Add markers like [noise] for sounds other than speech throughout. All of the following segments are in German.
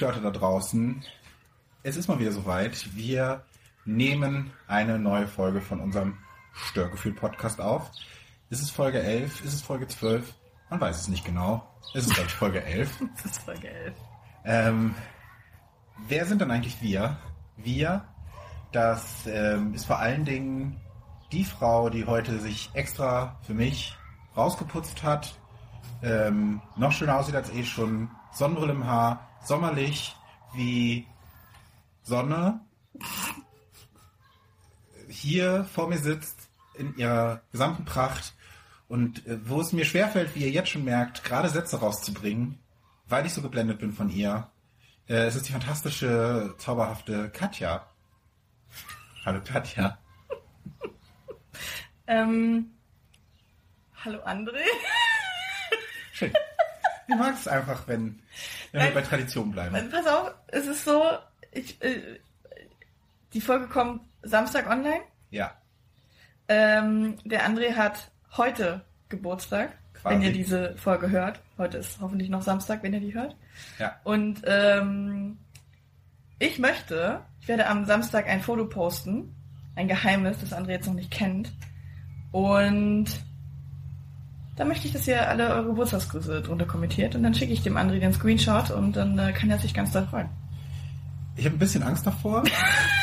Hallo liebe Störte da draußen. Es ist mal wieder soweit. Wir nehmen eine neue Folge von unserem Störgefühl-Podcast auf. Ist es Folge 11? Ist es Folge 12? Man weiß es nicht genau. Es ist, glaube ich, Folge 11. Das [laughs] ist Folge 11. Ähm, wer sind dann eigentlich wir? Wir, das ähm, ist vor allen Dingen die Frau, die heute sich extra für mich rausgeputzt hat, ähm, noch schöner aussieht als eh schon, Sonnenbrille im Haar, sommerlich wie Sonne, hier vor mir sitzt in ihrer gesamten Pracht und äh, wo es mir schwerfällt, wie ihr jetzt schon merkt, gerade Sätze rauszubringen, weil ich so geblendet bin von ihr. Äh, es ist die fantastische, zauberhafte Katja. Hallo Katja. Ähm, hallo André. Schön. Ich mag es einfach, wenn, wenn wir Nein. bei Tradition bleiben. Pass auf, es ist so, ich, äh, die Folge kommt Samstag online. Ja. Ähm, der André hat heute Geburtstag, Quasi. wenn ihr diese Folge hört. Heute ist hoffentlich noch Samstag, wenn ihr die hört. Ja. Und ähm, ich möchte, ich werde am Samstag ein Foto posten, ein Geheimnis, das André jetzt noch nicht kennt. Und da möchte ich, dass ihr alle eure Geburtstagsgrüße drunter kommentiert und dann schicke ich dem André den Screenshot und dann äh, kann er sich ganz doll freuen. Ich habe ein bisschen Angst davor.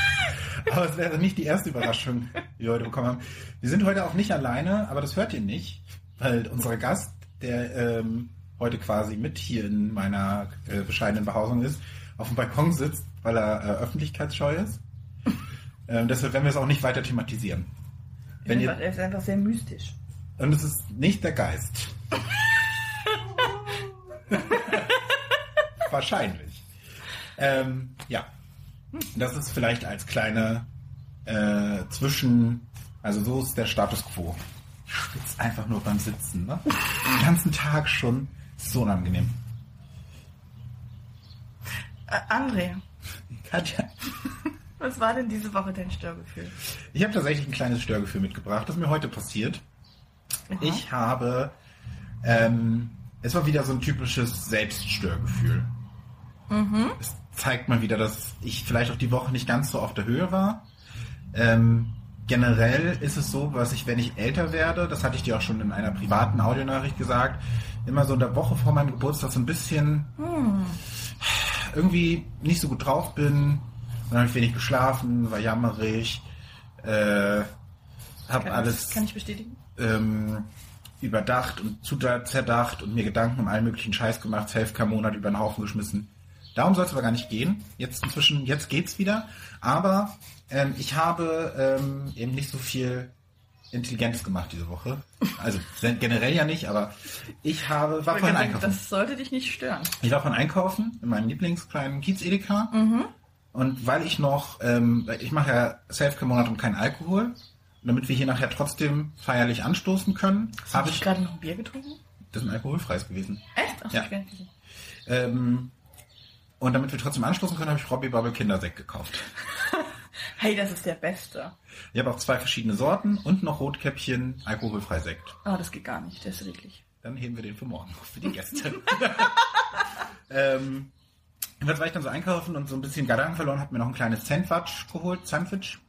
[laughs] aber es wäre nicht die erste Überraschung, die wir heute bekommen haben. Wir sind heute auch nicht alleine, aber das hört ihr nicht, weil unser Gast, der ähm, heute quasi mit hier in meiner äh, bescheidenen Behausung ist, auf dem Balkon sitzt, weil er äh, öffentlichkeitsscheu ist. [laughs] Ähm, deshalb werden wir es auch nicht weiter thematisieren. Wenn ihr, er ist einfach sehr mystisch. Und es ist nicht der Geist. [laughs] Wahrscheinlich. Ähm, ja. Das ist vielleicht als kleine äh, Zwischen... Also so ist der Status quo. Ich schwitze einfach nur beim Sitzen. Ne? Den ganzen Tag schon. So unangenehm. Äh, André, Katja, was war denn diese Woche dein Störgefühl? ich habe tatsächlich ein kleines Störgefühl mitgebracht, das mir heute passiert. Aha. Ich habe, ähm, es war wieder so ein typisches Selbststörgefühl. Es zeigt mal wieder, dass ich vielleicht auch die Woche nicht ganz so auf der Höhe war. Ähm, generell ist es so, was ich, wenn ich älter werde, das hatte ich dir auch schon in einer privaten Audionachricht gesagt, immer so in der Woche vor meinem Geburtstag so ein bisschen irgendwie nicht so gut drauf bin. Dann habe ich wenig geschlafen, war jammerig, äh, habe Kann, alles kann ich bestätigen? Ähm, überdacht und zu zerdacht und mir Gedanken um allen möglichen Scheiß gemacht, Selfcare-Monat über den Haufen geschmissen. Darum soll es aber gar nicht gehen. Jetzt inzwischen, jetzt geht's wieder. Aber ähm, ich habe ähm, eben nicht so viel Intelligentes gemacht diese Woche. Also generell ja nicht, aber ich habe war Ich sagen, einkaufen. Das sollte dich nicht stören. Ich war von einkaufen in meinem Lieblingskleinen Kiez Edeka. Und weil ich noch, ähm, ich mache ja Selfcare-Monat und keinen Alkohol, damit wir hier nachher trotzdem feierlich anstoßen können, habe Habe ich gerade noch ein Bier getrunken? das ist ein alkoholfreies gewesen. Echt? Ach, Ja. Ähm, und damit wir trotzdem anstoßen können, habe ich Robbie Bubble Kindersekt gekauft. [laughs] Hey, das ist der Beste. Ich habe auch zwei verschiedene Sorten und noch Rotkäppchen alkoholfrei Sekt. Oh, das geht gar nicht. Der ist eklig. Dann heben wir den für morgen auf, [laughs] für die Gäste. [laughs] ähm, jedenfalls war ich dann so einkaufen und so ein bisschen Gedanken verloren, hab mir noch ein kleines Sandwich geholt, Sandwich.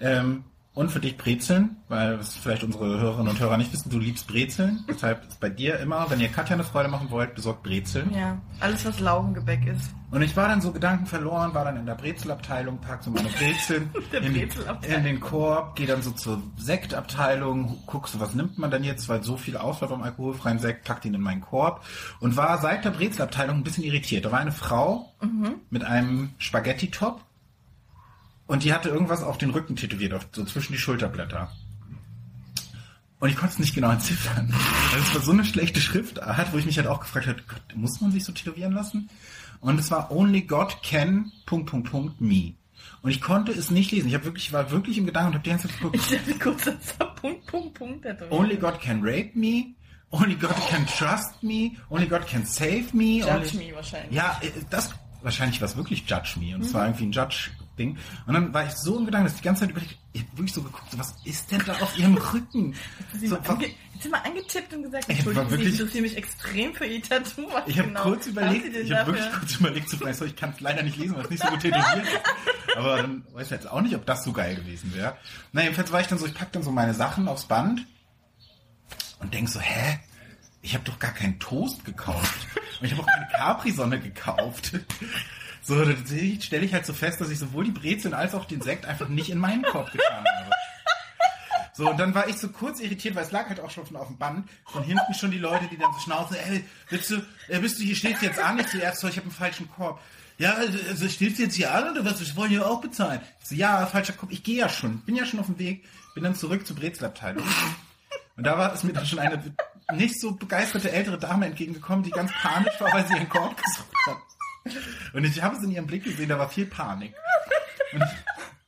Ähm, und für dich Brezeln, weil was vielleicht unsere Hörerinnen und Hörer nicht wissen, du liebst Brezeln. Deshalb ist bei dir immer, wenn ihr Katja eine Freude machen wollt, besorgt Brezeln. Ja, alles was Laugengebäck ist. Und ich war dann so Gedanken verloren, war dann in der Brezelabteilung, pack so meine Brezeln [laughs] in, Brezelabteilung. in den Korb, gehe dann so zur Sektabteilung, guck so, was nimmt man denn jetzt, weil so viel Auswahl vom alkoholfreien Sekt, pack den in meinen Korb und war seit der Brezelabteilung ein bisschen irritiert. Da war eine Frau mit einem Spaghetti-Top und die hatte irgendwas auf den Rücken tätowiert, auf, so zwischen die Schulterblätter. Und ich konnte es nicht genau [laughs] entziffern. Also es war so eine schlechte Schriftart, wo ich mich halt auch gefragt habe, Gott, muss man sich so tätowieren lassen? Und es war Only God Can Punkt, Punkt, Punkt, Me. Und ich konnte es nicht lesen. Ich habe wirklich, war wirklich im Gedanken und habe die ganze Zeit geguckt. Ich dachte kurz, das war Punkt, Punkt, Punkt. Only God can rape me. Only God can trust me. Only God can save me. Judge only... me wahrscheinlich. Ja, äh, das wahrscheinlich war es wirklich Judge Me und es war irgendwie ein Judge Ding. Und dann war ich so im Gedanken, dass ich die ganze Zeit überlegt, ich habe wirklich so geguckt, so, was ist denn da auf ihrem Rücken? Jetzt So, so, ange jetzt sind wir angetippt und gesagt, Entschuldigung, ich interessiere mich extrem für ihr Tattoo. [laughs] Ich habe genau kurz überlegt, ich habe wirklich kurz überlegt zu fragen, so, ich kann es leider nicht lesen, weil es nicht so gut tätowiert ist. Aber dann weiß ich jetzt auch nicht, ob das so geil gewesen wäre. Na, jedenfalls war ich dann so, ich pack dann so meine Sachen aufs Band und denk so, hä? Ich habe doch gar keinen Toast gekauft. Und ich habe auch keine Capri-Sonne gekauft. So, stelle ich halt so fest, dass ich sowohl die Brezeln als auch den Sekt einfach nicht in meinen Korb getan habe. So, und dann war ich so kurz irritiert, weil es lag halt auch schon auf dem Band. Von hinten schon die Leute, die dann so schnauzen, ey, willst du, bist du hier, stehst jetzt an? Ich so, erst so, ich habe einen falschen Korb. Ja, also stehst du jetzt hier an oder was? Wir wollen ja auch bezahlen. Ich so, ja, falscher Korb, ich gehe ja schon, bin ja schon auf dem Weg, bin dann zurück zur Brezelabteilung. Und da war es mir dann schon eine nicht so begeisterte ältere Dame entgegengekommen, die ganz panisch war, weil sie ihren Korb gesucht hat. Und ich habe es in ihrem Blick gesehen, da war viel Panik. Und ich,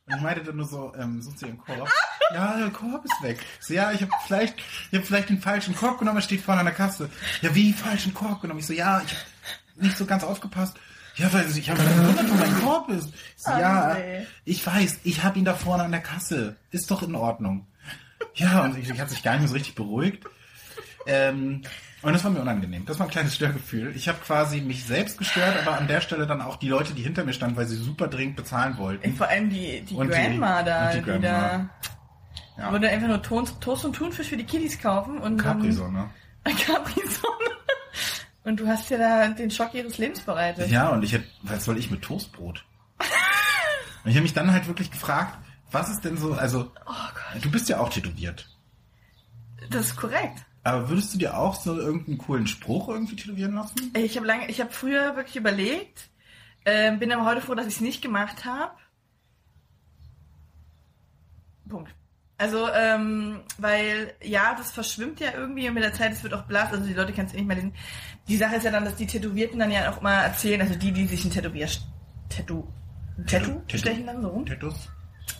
und ich meinte dann nur so, ähm, sucht sie ihren Korb? Ja, der Korb ist weg. So, ja, ich habe vielleicht, ich habe vielleicht den falschen Korb genommen, er steht vorne an der Kasse. Ja, wie falschen Korb genommen? Ich so, ja, ich habe nicht so ganz aufgepasst. Ja, weil ich habe gewundert, wo mein Korb ist. Ich so, Oh, ja, nee. ich weiß, ich habe ihn da vorne an der Kasse. Ist doch in Ordnung. Ja, und ich, ich habe sich gar nicht mehr so richtig beruhigt. Ähm, und das war mir unangenehm. Das war ein kleines Störgefühl. Ich habe quasi mich selbst gestört, aber an der Stelle dann auch die Leute, die hinter mir standen, weil sie super dringend bezahlen wollten. Ey, Vor allem die, die Und die- Grandma da, und die die, Grandma. da Ja. würde einfach nur Toast, und Thunfisch für die Kiddies kaufen und Capri-Sonne. dann [laughs] Capri-Sonne. Und du hast ja da den Schock ihres Lebens bereitet. Ja, und ich hätte, was soll ich mit Toastbrot? und ich habe mich dann halt wirklich gefragt, was ist denn so, also, Oh Gott, du bist ja auch tätowiert. das ist korrekt. Aber würdest du dir auch so irgendeinen coolen Spruch irgendwie tätowieren lassen? Ich habe lange, ich habe früher wirklich überlegt, ähm, bin aber heute froh, dass ich es nicht gemacht habe. Punkt. Also, ähm, weil, ja, das verschwimmt ja irgendwie und mit der Zeit, es wird auch blass, also die Leute können es eh nicht mehr lesen. Die Sache ist ja dann, dass die Tätowierten dann ja auch mal erzählen, also die, die sich ein Tätowier, Tattoo, Tattoo Tattoo- stechen dann so rum. Tattoos?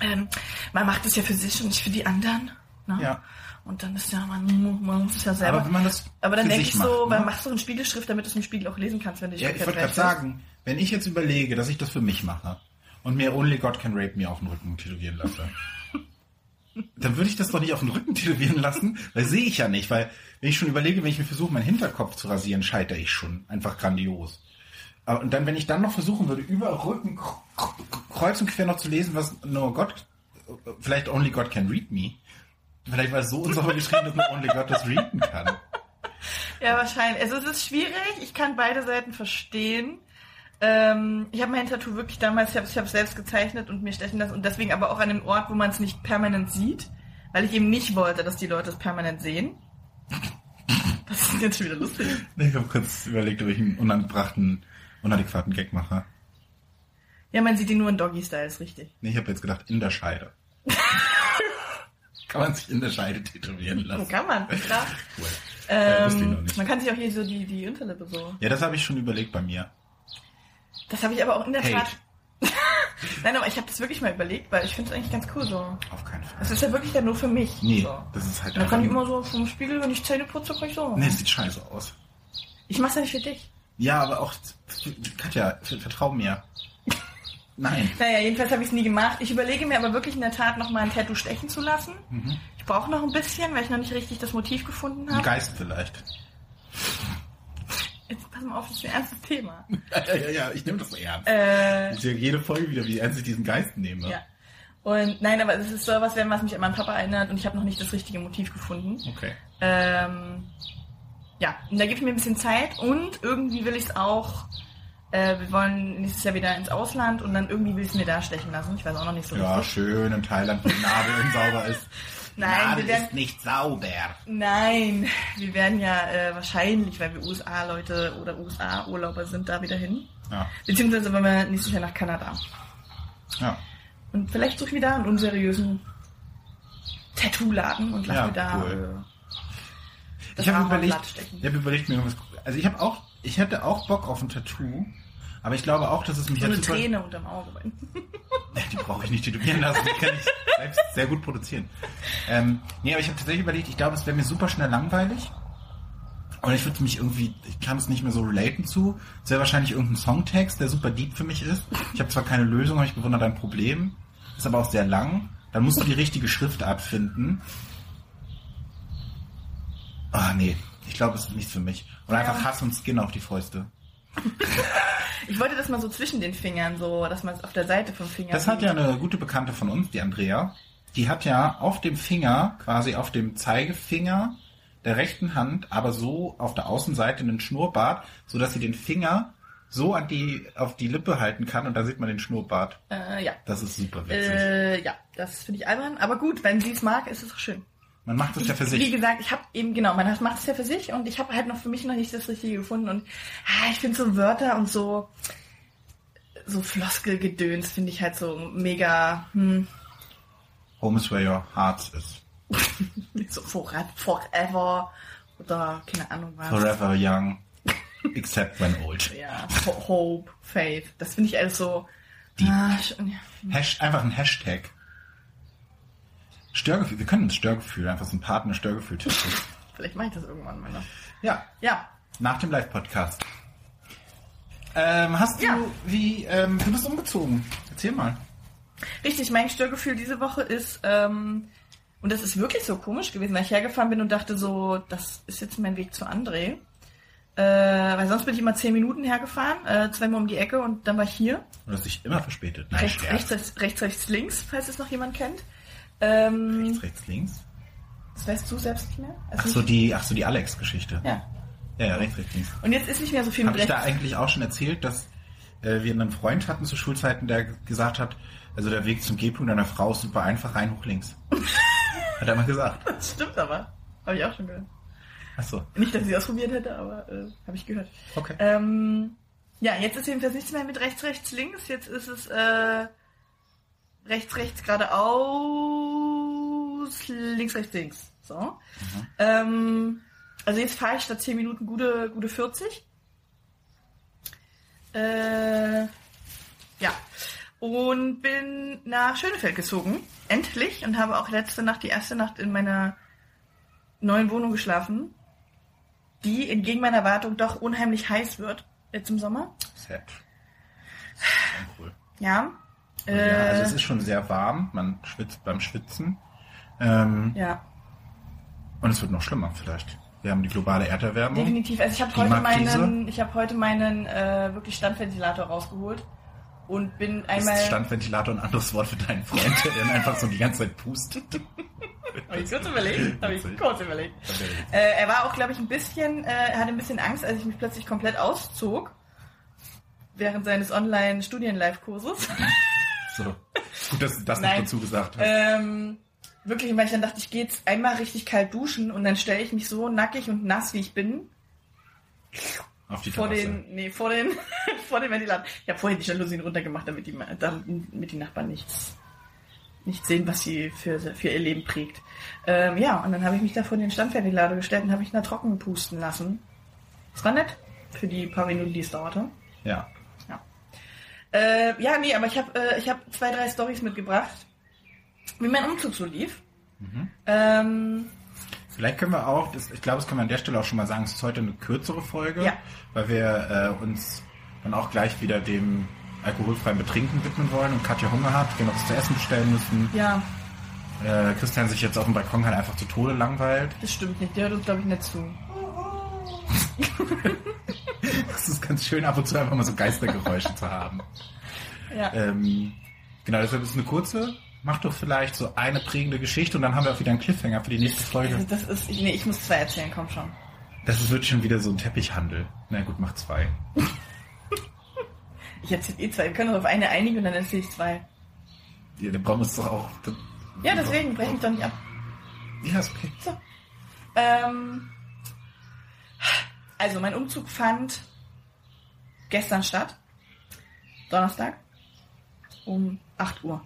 Ähm, man macht es ja für sich und nicht für die anderen. Ne? Ja. Und dann ist ja, man, man muss es ja selber. Aber wenn man das Aber dann denke ich so, macht, weil ne? machst du eine Spiegelschrift, damit du es im Spiegel auch lesen kannst, wenn du dich Ja, ich wollte gerade sagen, wenn ich jetzt überlege, dass ich das für mich mache und mir Only God Can Rape Me auf den Rücken tätowieren lasse, [laughs] dann würde ich das doch nicht auf den Rücken tätowieren lassen, weil sehe ich ja nicht, weil wenn ich schon überlege, wenn ich mir versuche, meinen Hinterkopf zu rasieren, scheitere ich schon. Einfach grandios. Aber, und dann, wenn ich dann noch versuchen würde, über Rücken kreuz und quer noch zu lesen, was nur Gott, vielleicht Only God Can Read Me, vielleicht war es so unsauber geschrieben, dass nur Only God das readen kann. Ja, wahrscheinlich. Also es ist schwierig. Ich kann beide Seiten verstehen. Ähm, ich habe mein Tattoo wirklich damals, ich habe es selbst gezeichnet und mir stechen lassen und deswegen aber auch an einem Ort, wo man es nicht permanent sieht, weil ich eben nicht wollte, dass die Leute es permanent sehen. Das ist jetzt schon wieder lustig. Ich habe kurz überlegt, ob ich einen unangebrachten, unadäquaten Gag mache. Ja, man sieht ihn nur in Doggy-Style, ist richtig. Nee, ich habe jetzt gedacht, in der Scheide. [laughs] kann man sich in der Scheide tätowieren So lassen. kann man, klar. [laughs] Cool. Äh, Ähm, nicht. man kann sich auch hier so die, die Unterlippe so. Ja, das habe ich schon überlegt bei mir. Das habe ich aber auch in der Hate. Tat. [laughs] Nein, aber ich habe das wirklich mal überlegt, weil ich finde es eigentlich ganz cool so. Auf keinen Fall. Es ist ja wirklich dann nur für mich. Nee, So. das ist halt dann kann ich immer so vom Spiegel, wenn ich Zähne putze, kann ich so. Nee, es sieht scheiße aus. Ich mach's ja nicht für dich. Ja, aber auch, Katja, ver- vertrau mir. Nein. Naja, jedenfalls habe ich es nie gemacht. Ich überlege mir aber wirklich in der Tat noch mal ein Tattoo stechen zu lassen. Mhm. Ich brauche noch ein bisschen, weil ich noch nicht richtig das Motiv gefunden Ein habe. Geist vielleicht. Jetzt pass mal auf, das ist ein ernstes Thema. [laughs] Ja, ja, ja, ich nehme das so ernst. Äh, Ich sehe jede Folge wieder, wie ernst ich diesen Geist nehme. ja. Und nein, aber es ist so was, was mich an meinen Papa erinnert und ich habe noch nicht das richtige Motiv gefunden. Okay. Ähm, ja, und da gebe ich mir ein bisschen Zeit und irgendwie will ich es auch. Äh, wir wollen nächstes Jahr wieder ins Ausland und dann irgendwie will ich es mir da stechen lassen. Ich weiß auch noch nicht so Ja, richtig. schön in Thailand, wo die Nadel sauber ist. [laughs] Nein, Nadel wir werden- ist nicht sauber. Nein, wir werden ja äh, wahrscheinlich, weil wir USA-Leute oder USA-Urlauber sind, da wieder hin. Ja. Beziehungsweise wollen wir nächstes Jahr nach Kanada. Ja. Und vielleicht suche ich wieder einen unseriösen Tattoo-Laden und lass Ja, mir da cool. äh, das Ich habe überlegt, ich habe überlegt mir was. Also ich habe auch, ich hätte auch Bock auf ein Tattoo, aber ich glaube auch, dass es mich So eine super- Träne unterm Auge. [laughs] Die brauche ich nicht tätowieren lassen, die kann ich [laughs] selbst sehr gut produzieren. Ähm, nee, aber ich habe tatsächlich überlegt, ich glaube, es wäre mir super schnell langweilig. Aber ich würde mich irgendwie, ich kann es nicht mehr so relaten zu. Es wäre wahrscheinlich irgendein Songtext, der super deep für mich ist. Ich habe zwar keine Lösung, aber ich bewundere dein Problem. Ist aber auch sehr lang. Dann musst du die richtige Schriftart finden. Ah, nee. Ich glaube, es ist nichts für mich. Oder Ja. einfach Hass und Skin auf die Fäuste. [laughs] Ich wollte das mal so zwischen den Fingern, so, dass man es auf der Seite vom Finger Das hat ja eine gute Bekannte von uns, die Andrea. Die hat ja auf dem Finger, quasi auf dem Zeigefinger der rechten Hand, aber so auf der Außenseite einen Schnurrbart, so dass sie den Finger so an die, auf die Lippe halten kann und da sieht man den Schnurrbart. Äh, ja. Das ist super witzig. Äh, ja, das finde ich albern. Aber gut, wenn sie es mag, ist es auch schön. Man macht es ja für Wie sich. gesagt, ich habe eben, genau, man macht es ja für sich und ich habe halt noch für mich noch nicht das Richtige gefunden. Und ah, ich finde so Wörter und so, so Floskelgedöns finde ich halt so mega, hm, Home is where your heart is. [laughs] so for- forever oder keine Ahnung was. Forever young. Except when old. Ja, Ho- Hope, Faith. Das finde ich alles so. Ah, schon, ja. Hash, einfach ein Hashtag. Störgefühl. Wir können uns Störgefühl, einfach so ein Partner Störgefühl testen. [laughs] Vielleicht mache ich das irgendwann mal noch. Ja, Ja, Nach dem Live-Podcast. Ähm, hast du, Ja. wie, ähm, du bist umgezogen. Erzähl mal. richtig. Mein Störgefühl diese Woche ist, ähm, und das ist wirklich so komisch gewesen, weil ich hergefahren bin und dachte so, das ist jetzt mein Weg zu André. Äh, weil sonst bin ich immer zehn Minuten hergefahren, äh, zweimal um die Ecke und dann war ich hier. Du hast dich immer verspätet. Nein, Rechts, Scherz. rechts, rechts, rechts, rechts, links, falls es noch jemand kennt. Ähm, rechts, rechts, links. das weißt du selbst nicht mehr? Also Ach so, die, ach so, die Alex-Geschichte. Ja. ja, ja, rechts, rechts, links. Und jetzt ist nicht mehr so viel Habe ich da rechts. eigentlich auch schon erzählt, dass äh, wir einen Freund hatten zu Schulzeiten, der gesagt hat, also der Weg zum G-Punkt einer Frau ist super einfach, rein, hoch, links. [laughs] hat er mal gesagt. Das stimmt aber. Habe ich auch schon gehört. Ach so. Nicht, dass ich das ausprobiert hätte, aber äh, habe ich gehört. Okay. Ähm, ja, jetzt ist jedenfalls nichts mehr mit rechts, rechts, links. Jetzt ist es äh, rechts, rechts, geradeaus, links, rechts, links. So. Ähm, also jetzt fahre ich statt 10 Minuten gute, gute 40. Äh, ja. Und bin nach Schönefeld gezogen. Endlich. Und habe auch letzte Nacht, die erste Nacht in meiner neuen Wohnung geschlafen. Die entgegen meiner Erwartung doch unheimlich heiß wird. Jetzt im Sommer. Sad. Schon cool. Ja. ja, Äh, also es ist schon sehr warm, man schwitzt beim Schwitzen. Ähm, ja. Und es wird noch schlimmer vielleicht. Wir haben die globale Erderwärmung. Definitiv. Also ich habe heute meinen, ich habe heute meinen äh, wirklich Standventilator rausgeholt und bin einmal. Ist Standventilator ein anderes Wort für deinen Freund, der dann einfach so die ganze Zeit pustet? [laughs] Habe ich kurz überlegt. Habe ich kurz überlegt. Äh, er war auch, glaube ich, ein bisschen, äh, er hatte ein bisschen Angst, als ich mich plötzlich komplett auszog während seines Online-Studien-Live-Kurses. So. Gut, dass du das noch Nein. dazu gesagt hast. ähm, wirklich, weil ich dann dachte, ich gehe jetzt einmal richtig kalt duschen und dann stelle ich mich so nackig und nass, wie ich bin, Auf die vor Terrasse. den, nee, vor den, [laughs] vor den Ventilator. Ich habe vorher die Jalousien runtergemacht, damit die, damit die Nachbarn nichts, nicht sehen, was sie für, für ihr Leben prägt. Ähm, ja, und dann habe ich mich da vor den Standventilator gestellt und habe mich da trocken pusten lassen. Das war nett für die paar Minuten, die es dauerte. Ja. Ja. Äh, ja, nee, aber ich habe äh, ich hab zwei, drei Stories mitgebracht, wie mein Umzug so lief. Ähm, Vielleicht können wir auch, das, ich glaube, das können wir an der Stelle auch schon mal sagen, es ist heute eine kürzere Folge, Ja. weil wir äh, uns dann auch gleich wieder dem alkoholfreien Betrinken widmen wollen und Katja Hunger hat, wir noch was zu essen bestellen müssen. ja, Äh, Christian sich jetzt auf dem Balkon halt einfach zu Tode langweilt. das stimmt nicht. Der hört uns, glaube ich, nicht zu. [laughs] Das ist ganz schön, ab und zu einfach mal so Geistergeräusche zu haben. Ja. Ähm, genau, deshalb ist es eine kurze. Mach doch vielleicht so eine prägende Geschichte und dann haben wir auch wieder einen Cliffhanger für die nächste Folge. Das ist, ich, nee, ich muss zwei erzählen, komm schon. Das ist, wird schon wieder so ein Teppichhandel. Na gut, mach zwei. Ich erzähle eh zwei. Wir können uns auf eine einigen und dann erzähle ich zwei. Ja, dann brauchen wir es doch auch. Ja, deswegen breche ich doch nicht ab. Ja, ist okay. So. Ähm, also, mein Umzug fand gestern statt. Donnerstag. Um 8 Uhr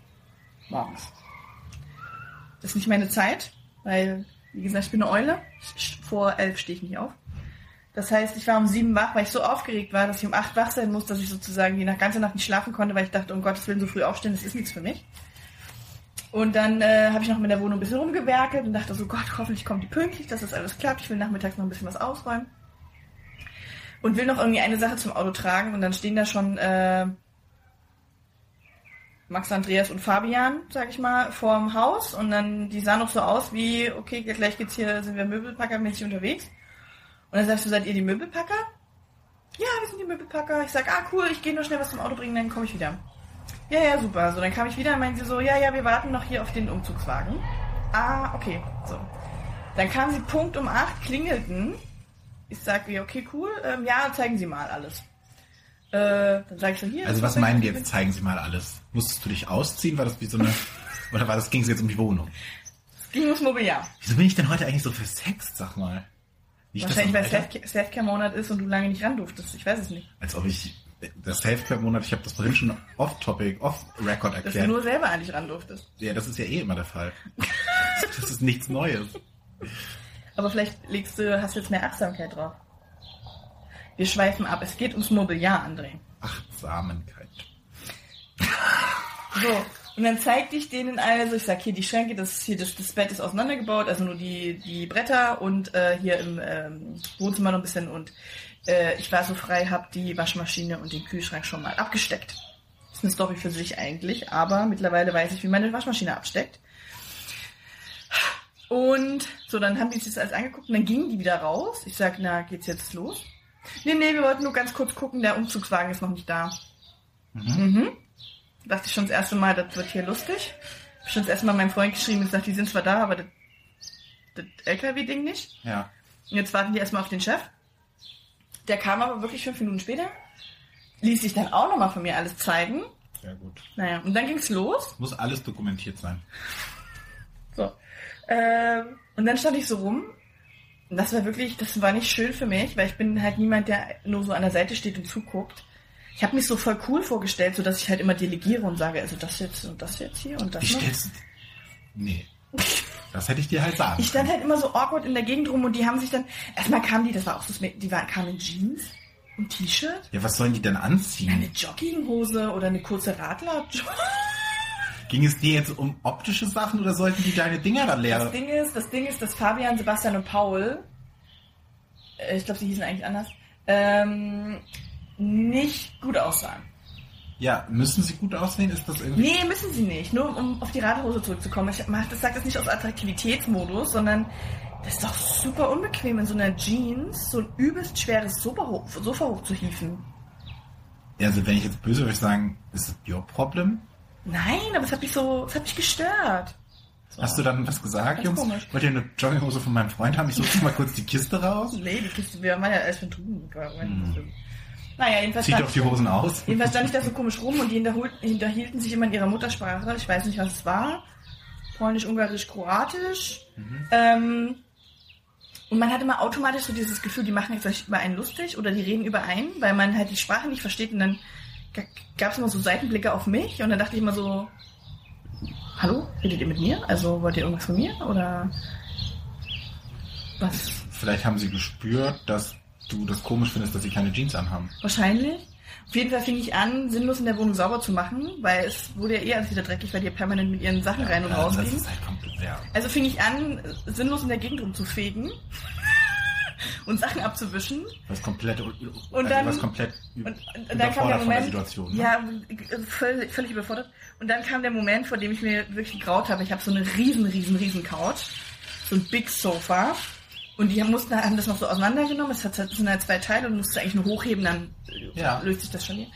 morgens. Das ist nicht meine Zeit, weil, wie gesagt, ich bin eine Eule. Vor 11 stehe ich nicht auf. Das heißt, ich war um 7 wach, weil ich so aufgeregt war, dass ich um 8 wach sein muss, dass ich sozusagen die ganze Nacht nicht schlafen konnte, weil ich dachte, um Gottes Willen, so früh aufstehen, das ist nichts für mich. Und dann äh, habe ich noch mit der Wohnung ein bisschen rumgewerkelt und dachte so, Gott, hoffentlich kommt die pünktlich, dass das alles klappt. Ich will nachmittags noch ein bisschen was ausräumen. und will noch irgendwie eine Sache zum Auto tragen und dann stehen da schon äh, Max, Andreas und Fabian, sag ich mal, vorm Haus und dann, die sahen noch so aus wie, okay, gleich geht's hier, sind wir Möbelpackermäßig unterwegs. Und dann sagst du, seid ihr die Möbelpacker? Ja, wir sind die Möbelpacker. Ich sag, ah cool, ich gehe nur schnell was zum Auto bringen, dann komme ich wieder. Ja, ja, super. So, dann kam ich wieder und meinte sie so, ja, ja, wir warten noch hier auf den Umzugswagen. Ah, okay, so. Dann kamen sie Punkt um acht, klingelten. Ich sag, ja, okay, cool, ähm, ja, zeigen Sie mal alles. Äh, dann sag ich so, hier. Also was meinen die jetzt? Zeigen Sie mal alles. Musstest du dich ausziehen? War das wie so eine... [laughs] Oder war das, ging es jetzt um die Wohnung? Es ging ums Mobiliar. Wieso bin ich denn heute eigentlich so für Sex, sag mal? Nicht, Wahrscheinlich, weil Selfcare-Monat ist und du lange nicht ran durftest. Ich weiß es nicht. Als ob ich... Das Selfcare-Monat, ich habe das vorhin schon off-topic, off-record Dass du erklärt. nur selber dich ran durftest. Ja, das ist ja eh immer der Fall. [laughs] Das ist nichts Neues. Aber vielleicht legst du, hast jetzt mehr Achtsamkeit drauf. Wir schweifen ab. Es geht ums Mobiliar, André. Achtsamkeit. So. Und dann zeigte ich denen also, ich sag hier die Schränke, das hier das, das Bett ist auseinandergebaut, also nur die die Bretter und äh, hier im ähm, Wohnzimmer noch ein bisschen und äh, ich war so frei, hab die Waschmaschine und den Kühlschrank schon mal abgesteckt. Das ist eine Story für sich eigentlich, aber mittlerweile weiß ich, wie man eine Waschmaschine absteckt. Und so, dann haben die sich das alles angeguckt und dann gingen die wieder raus. Ich sag, na, geht's jetzt los? Nee, nee, wir wollten nur ganz kurz gucken, der Umzugswagen ist noch nicht da. Mhm. Dachte ich schon das erste Mal, das wird hier lustig. Hab schon das erste Mal meinem Freund geschrieben und gesagt, die sind zwar da, aber das, das LKW-Ding nicht. Ja. Und jetzt warten die erstmal auf den Chef. Der kam aber wirklich fünf Minuten später, ließ sich dann auch nochmal von mir alles zeigen. Sehr gut. Naja, und dann ging's los. Muss alles dokumentiert sein. So. Ähm, und dann stand ich so rum. Das war wirklich, das war nicht schön für mich, weil ich bin halt niemand, der nur so an der Seite steht und zuguckt. Ich habe mich so voll cool vorgestellt, so dass ich halt immer delegiere und sage, also das jetzt und das jetzt hier und das Wie noch. stellst du... Nee. [laughs] Das hätte ich dir halt sagen Ich stand halt immer so awkward in der Gegend rum und die haben sich dann, erstmal kamen die, das war auch so, die waren, kamen in Jeans und T-Shirt, Ja, was sollen die denn eine anziehen? Jogginghose oder eine kurze Radler. Ging es dir jetzt um optische Sachen oder sollten die deine Dinger da Das leer... Ding ist, das Ding ist, dass Fabian, Sebastian und Paul, äh, ich glaube, sie hießen eigentlich anders, ähm, nicht gut aussahen. Ja, müssen sie gut aussehen? Ist das irgendwie... Nee, müssen sie nicht. Nur um auf die Radhose zurückzukommen. Ich mach, das sagt das nicht aus Attraktivitätsmodus, sondern das ist doch super unbequem in so einer Jeans so ein übelst schweres Sofa, hoch, Sofa hochzuhieven. Also wenn ich jetzt böse würde ich sagen, ist es your problem? Nein, aber es hat mich so, es hat mich gestört. So. Hast du dann was gesagt, Jungs? komisch. Wollt ihr eine Jogginghose von meinem Freund haben? Ich suche mal kurz die Kiste raus. [laughs] Nee, die Kiste, wir waren ja erst schon drüben. Naja, jedenfalls Zieht doch die Hosen aus. Jedenfalls stand ich da so komisch rum und die hinterhielten sich immer in ihrer Muttersprache. Ich weiß nicht, was es war. Polnisch, Ungarisch, Kroatisch. Ähm, und man hat immer automatisch so dieses Gefühl, die machen jetzt über einen lustig oder die reden über einen, weil man halt die Sprache nicht versteht. Und dann gab es immer so Seitenblicke auf mich und dann dachte ich immer so, hallo, redet ihr mit mir? Also wollt ihr irgendwas von mir? Oder was? Vielleicht haben sie gespürt, dass du das komisch findest, dass sie keine Jeans anhaben. Wahrscheinlich. Auf jeden Fall fing ich an, sinnlos in der Wohnung sauber zu machen, weil es wurde ja eh alles wieder dreckig, weil die ja permanent mit ihren Sachen rein und Ja, raus gingen. ist halt ja. Also fing ich an, sinnlos in der Gegend rumzufegen und Sachen abzuwischen. Was komplett, Und also dann- was komplett Und, und dann kam der Moment, Situation. Ne? ja, völlig, völlig überfordert. Und dann kam der Moment, vor dem ich mir wirklich gegraut habe. Ich habe so eine riesen, riesen, riesen Couch, so ein Big Sofa. Und die mussten, haben das noch so auseinandergenommen. Es sind halt zwei Teile und musst du eigentlich nur hochheben, dann Ja. löst sich das schon hier.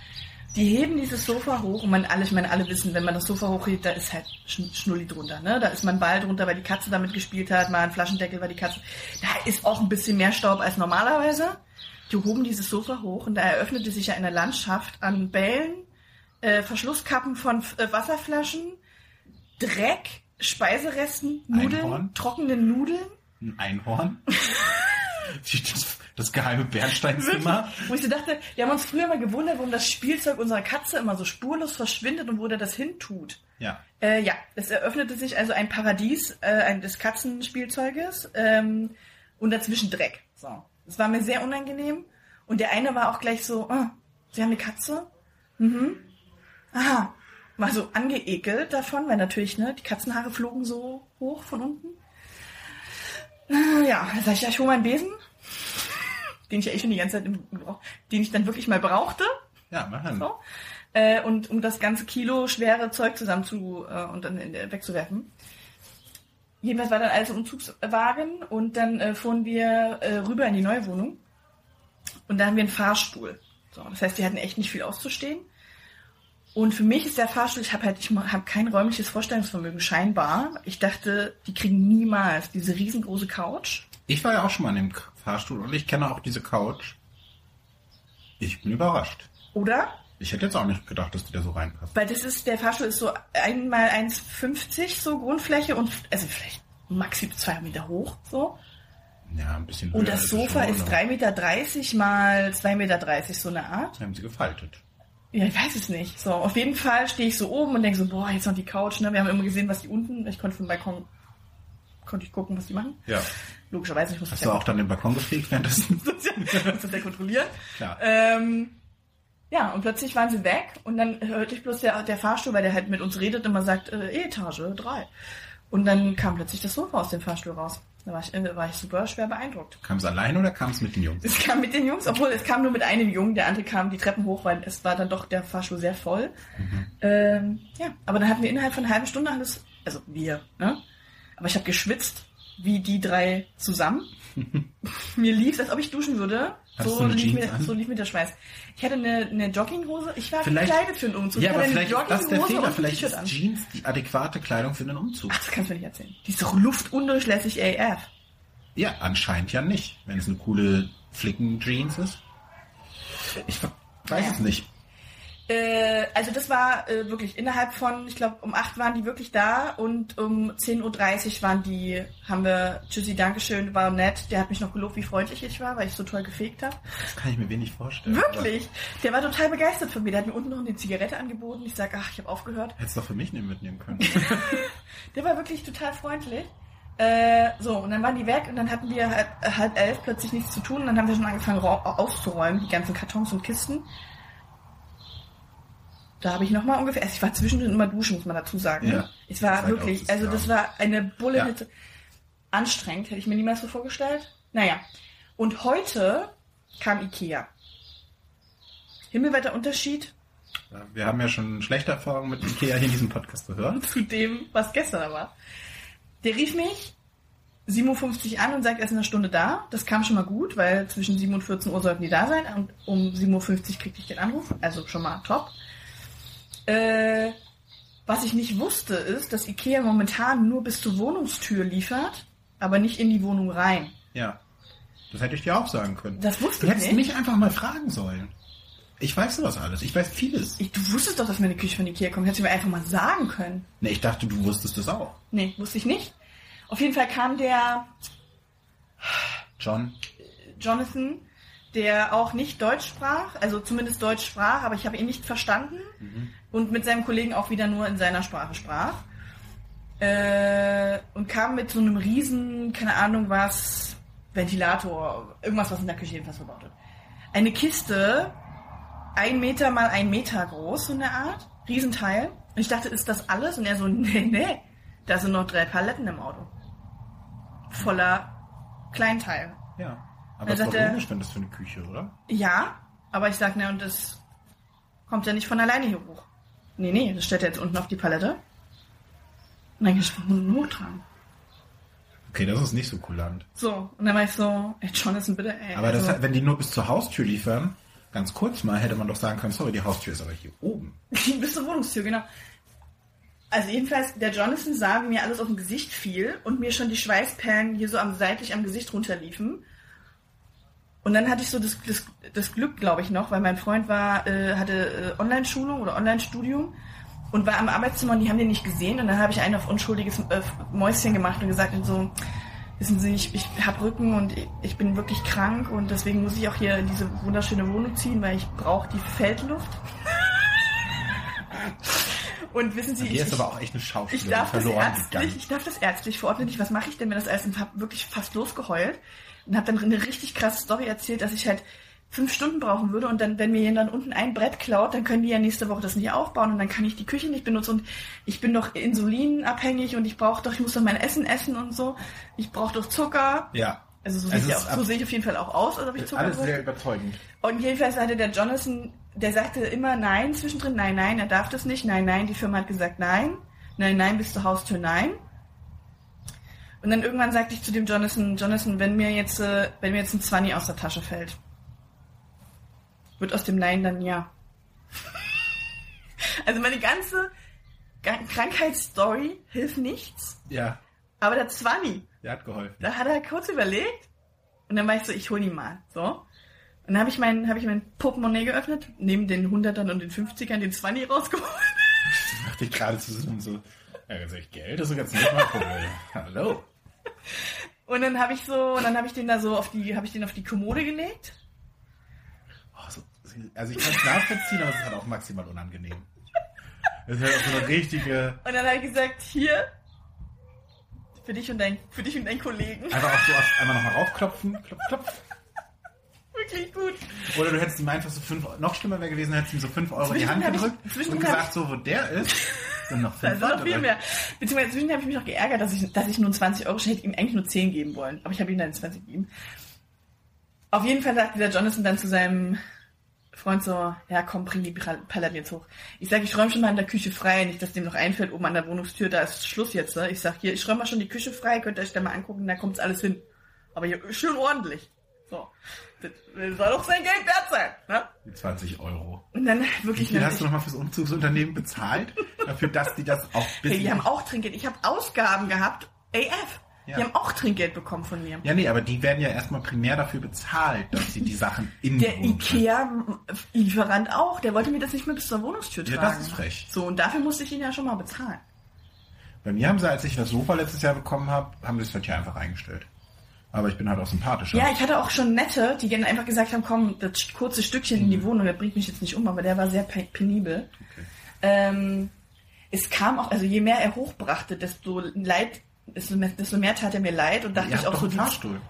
Die heben dieses Sofa hoch und man alle, ich meine, alle wissen, wenn man das Sofa hochhebt, da ist halt Schn- Schnulli drunter, ne? Da ist mal ein Ball drunter, weil die Katze damit gespielt hat, mal ein Flaschendeckel, weil die Katze. Da ist auch ein bisschen mehr Staub als normalerweise. Die hoben dieses Sofa hoch und da eröffnete sich ja eine Landschaft an Bällen, äh, Verschlusskappen von äh, Wasserflaschen, Dreck, Speiseresten, Nudeln, Einhorn. trockenen Nudeln. Ein Einhorn. [laughs] das, das geheime Bernsteinzimmer. Wo ich so dachte, wir haben uns früher mal gewundert, warum das Spielzeug unserer Katze immer so spurlos verschwindet und wo der das hintut. Ja. Äh, ja, es eröffnete sich also ein Paradies äh, des Katzenspielzeuges ähm, und dazwischen Dreck. So. Es war mir sehr unangenehm. Und der eine war auch gleich so, ah, Sie haben eine Katze? Mhm. Aha. War so angeekelt davon, weil natürlich, ne, die Katzenhaare flogen so hoch von unten. Äh, Ja, sag ich, ja, ich hole meinen Besen. Den ich ja eh schon die ganze Zeit im den ich dann wirklich mal brauchte. Ja, machen. So. Äh, und um das ganze Kilo schwere Zeug zusammen zu äh, und dann wegzuwerfen. Jedenfalls war dann alles im Umzugswagen und dann äh, fuhren wir äh, rüber in die neue Wohnung. Und da haben wir einen Fahrstuhl. So, das heißt, die hatten echt nicht viel auszustehen. Und für mich ist der Fahrstuhl, ich habe halt, ich habe kein räumliches Vorstellungsvermögen, scheinbar. Ich dachte, die kriegen niemals diese riesengroße Couch. Ich war ja auch schon mal in dem Fahrstuhl und ich kenne auch diese Couch. Ich bin überrascht. Oder? Ich hätte jetzt auch nicht gedacht, dass die da so reinpasst. Weil das ist, der Fahrstuhl ist so einmal 1,50 so Grundfläche und also vielleicht maximal zwei Meter hoch, so. Ja, ein bisschen höher. Und das Sofa ist 3,30 Meter mal 2,30 Meter, so eine Art. Haben sie gefaltet. Ja, ich weiß es nicht. So, auf jeden Fall stehe ich so oben und denke so, boah, jetzt noch die Couch, ne? Wir haben immer gesehen, was die unten, ich konnte vom Balkon, konnte ich gucken, was die machen. Ja. Logischerweise, ich muss Hast du auch dann den Balkon gefegt währenddessen? [laughs] muss das ja kontrollieren. Klar. Ähm, ja, und plötzlich waren sie weg und dann hörte ich bloß der, der Fahrstuhl, weil der halt mit uns redet, immer sagt, äh, Etage 3. Und dann kam plötzlich das Sofa aus dem Fahrstuhl raus. Da war ich, äh, war ich super schwer beeindruckt. Kam es allein oder kam es mit den Jungs? Es kam mit den Jungs, obwohl es kam nur mit einem Jungen, der andere kam die Treppen hoch, weil es war dann doch der Fahrstuhl sehr voll. Mhm. Ähm, ja, aber dann hatten wir innerhalb von einer halben Stunde alles, also wir, ne? Aber ich habe geschwitzt, wie die drei zusammen. [laughs] mir lief als ob ich duschen würde. Hattest So lief, mir, so lief mir der Schweiß. Ich hatte eine, eine Jogginghose. Ich war Vielleicht- gekleidet für einen Umzug. Ja, aber vielleicht ist das der Jogginghose Fehler. Vielleicht ist an. Jeans die adäquate Kleidung für den Umzug. Ach, das kannst du mir nicht erzählen. Die ist doch luftundurchlässig AF. Ja, anscheinend ja nicht, wenn es eine coole Flicken-Jeans ist. Ich weiß Ja. es nicht. Äh, also das war äh, wirklich innerhalb von, ich glaube, um 8 waren die wirklich da und um 10.30 Uhr waren die, haben wir, tschüssi, Dankeschön, war nett. Der hat mich noch gelobt, wie freundlich ich war, weil ich so toll gefegt habe. Das kann ich mir wenig vorstellen. Wirklich. Der war total begeistert von mir. Der hat mir unten noch eine Zigarette angeboten. Ich sag, ach, ich habe aufgehört. Aber Hättest du doch für mich nicht mitnehmen können. [laughs] Der war wirklich total freundlich. Äh, so, und dann waren die weg und dann hatten wir halb, halb elf plötzlich nichts zu tun und dann haben wir schon angefangen auszuräumen, die ganzen Kartons und Kisten. Da habe ich nochmal ungefähr, also ich war zwischendrin immer duschen, muss man dazu sagen. Ja. ne? Es war Zeit wirklich, also das war eine Bulle Ja. mit anstrengend, hätte ich mir niemals so vorgestellt. Naja, und heute kam Ikea. Himmelweiter Unterschied Wir haben ja schon schlechte Erfahrungen mit Ikea hier in diesem Podcast gehört. [laughs] zu dem, was gestern war. Der rief mich 57 an und sagt, er ist in einer Stunde da. Das kam schon mal gut, weil zwischen 7 und 14 Uhr sollten die da sein und um 7.50 Uhr kriegte ich den Anruf. Also schon mal top. Äh, was ich nicht wusste, ist, dass Ikea momentan nur bis zur Wohnungstür liefert, aber nicht in die Wohnung rein. Ja. Das hätte ich dir auch sagen können. Das wusste Du ich hättest nicht. mich einfach mal fragen sollen. Ich weiß sowas alles. Ich weiß vieles. Ich, du wusstest doch, dass meine Küche von Ikea kommt. Hättest du mir einfach mal sagen können. Nee, ich dachte, du wusstest das auch. Nee, wusste ich nicht. Auf jeden Fall kam der John. Jonathan, der auch nicht Deutsch sprach, also zumindest Deutsch sprach, aber ich habe ihn nicht verstanden und mit seinem Kollegen auch wieder nur in seiner Sprache sprach. Äh, und kam mit so einem riesen, keine Ahnung was, Ventilator, irgendwas, was in der Küche jedenfalls verbaut wird. Eine Kiste, ein Meter mal ein Meter groß, so eine Art, Riesenteil. Und ich dachte, ist das alles? Und er so, [laughs] nee, nee, da sind noch drei Paletten im Auto. Voller Kleinteil. Ja. Aber Dann es ist doch wenn das für eine Küche, oder? Ja, aber ich sag, ne, und das kommt ja nicht von alleine hier hoch. Nee, nee, das stellt er jetzt unten auf die Palette. Und dann kann ich nur hochtragen. Okay, das ist nicht so kulant. So, und dann war ich so, ey, Jonathan, bitte, ey. Aber das, also, wenn die nur bis zur Haustür liefern, ganz kurz mal, hätte man doch sagen können, sorry, die Haustür ist aber hier oben. [laughs] bis zur Wohnungstür, genau. Also jedenfalls, der Jonathan sah, wie mir alles auf dem Gesicht fiel und mir schon die Schweißperlen hier so am seitlich am Gesicht runterliefen. Und dann hatte ich so das, das, das Glück, glaube ich, noch, weil mein Freund war, äh, hatte äh, Online-Schulung oder Online-Studium und war am Arbeitszimmer und die haben den nicht gesehen. Und dann habe ich einen auf unschuldiges äh, Mäuschen gemacht und gesagt und so, wissen Sie, ich, ich habe Rücken und ich, ich bin wirklich krank und deswegen muss ich auch hier in diese wunderschöne Wohnung ziehen, weil ich brauche die Feldluft. [laughs] und wissen Sie, Hier ich, ist aber auch echt eine Schauspielerin ich darf das ärztlich, gegangen. ich darf das ärztlich verordnen nicht. Was mache ich denn, wenn das alles und wirklich fast losgeheult und habe dann eine richtig krasse Story erzählt, dass ich halt fünf Stunden brauchen würde und dann, wenn mir jemand dann unten ein Brett klaut, dann können die ja nächste Woche das nicht aufbauen und dann kann ich die Küche nicht benutzen und ich bin doch insulinabhängig und ich brauche doch, ich muss doch mein Essen essen und so. Ich brauche doch Zucker. Ja. Also so, sehe ich, auch, so sehe ich auf jeden Fall auch aus, als ob ich Alles Zuckerbrot. sehr überzeugend. Und jedenfalls hatte der Jonathan, der sagte immer nein zwischendrin, nein, nein, er darf das nicht, nein, nein, die Firma hat gesagt nein, nein, nein, bis zur Haustür nein. Und dann irgendwann sagte ich zu dem Jonathan, Jonathan, wenn mir jetzt, äh, wenn mir jetzt ein Zwanni aus der Tasche fällt, wird aus dem Nein dann ja. [laughs] also meine ganze Ga- Krankheitsstory hilft nichts, Ja, aber der Zwanni, der hat geholfen. da hat er kurz überlegt und dann war ich so, ich hol ihn mal. So. Und dann habe ich mein, habe ich mein Portemonnaie geöffnet, neben den Hundertern und den 50ern den 20 rausgeholt. [laughs] Ich gerade zusammen so. Ja, ganz ehrlich, Geld ist so ganz Problem. Hallo. Und dann habe ich so, und dann habe ich den da so auf die, habe ich den auf die Kommode gelegt. Oh, so, also ich kann es nachvollziehen, aber es ist halt auch maximal unangenehm. Das ist halt auch so eine richtige, Und dann habe ich gesagt, hier, für dich und dein, für dich und deinen Kollegen. einfach auch so einmal nochmal raufklopfen, klopf, klopf. Wirklich gut. Oder du hättest ihm einfach so fünf, noch schlimmer wäre gewesen, hättest ihm so fünf Euro in die Hand hab ich- gedrückt und gesagt, so, wo der ist, sind noch fünf ist noch viel mehr. Beziehungsweise zwischen habe ich mich noch geärgert, dass ich, dass ich nur 20 Euro, ich hätte ihm eigentlich nur 10 geben wollen. Aber ich habe ihm dann 20 gegeben. Auf jeden Fall sagte der Jonathan dann zu seinem Freund so, ja komm, bring die Palette jetzt hoch. Ich sage, ich räume schon mal in der Küche frei, nicht, dass dem noch einfällt, oben an der Wohnungstür, da ist Schluss jetzt. Ne? Ich sag hier, ich räume mal schon die Küche frei, könnt ihr euch da mal angucken, da kommt's alles hin. Aber hier schön ordentlich. So. Das soll doch sein Geld wert sein. Ne? Die 20 Euro. Und dann Wie wirklich... viel dann- hast du nochmal fürs Umzugsunternehmen bezahlt? Dafür, dass die das auch Hey, die haben auch Trinkgeld. Ich habe Ausgaben gehabt. AF. Ja. Die haben auch Trinkgeld bekommen von mir. Ja, nee, aber die werden ja erstmal primär dafür bezahlt, dass sie die Sachen in Der. Ikea-Lieferant auch. Der wollte mir das nicht mehr bis zur Wohnungstür Ja, tragen. das ist frech. So, und dafür musste ich ihn ja schon mal bezahlen. Bei mir haben sie, als ich das Sofa letztes Jahr bekommen habe, haben sie es halt hier einfach eingestellt. Aber ich bin halt auch sympathischer. Ja, ich hatte auch schon nette, die gerne einfach gesagt haben, komm, das kurze Stückchen in Mhm. die Wohnung, das bringt mich jetzt nicht um, aber der war sehr pe- penibel. Okay. Ähm, es kam auch, also je mehr er hochbrachte, desto leid, desto mehr, desto mehr tat er mir leid und dachte Ihr ich auch so, einen Fahrstuhl.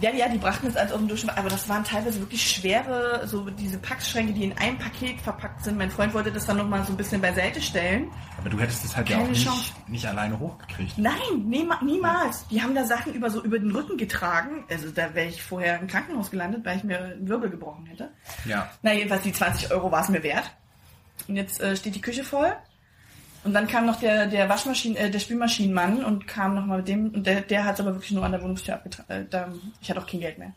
Ja, ja, die brachten es als Duschen, aber das waren teilweise wirklich schwere, so diese Packschränke, die in einem Paket verpackt sind. Mein Freund wollte das dann nochmal so ein bisschen beiseite stellen. Aber du hättest es halt ja Keine auch nicht, nicht alleine hochgekriegt. Nein, niema, niemals. Die haben da Sachen über so über den Rücken getragen. Also da wäre ich vorher im Krankenhaus gelandet, weil ich mir einen Wirbel gebrochen hätte. Ja. Na, jedenfalls die 20 Euro war es mir wert. Und jetzt äh, steht die Küche voll. Und dann kam noch der, der Waschmaschinen, äh, der Spülmaschinenmann und kam noch mal mit dem, und der, der hat es aber wirklich nur an der Wohnungstür abgetragen. Äh, ich hatte auch kein Geld mehr.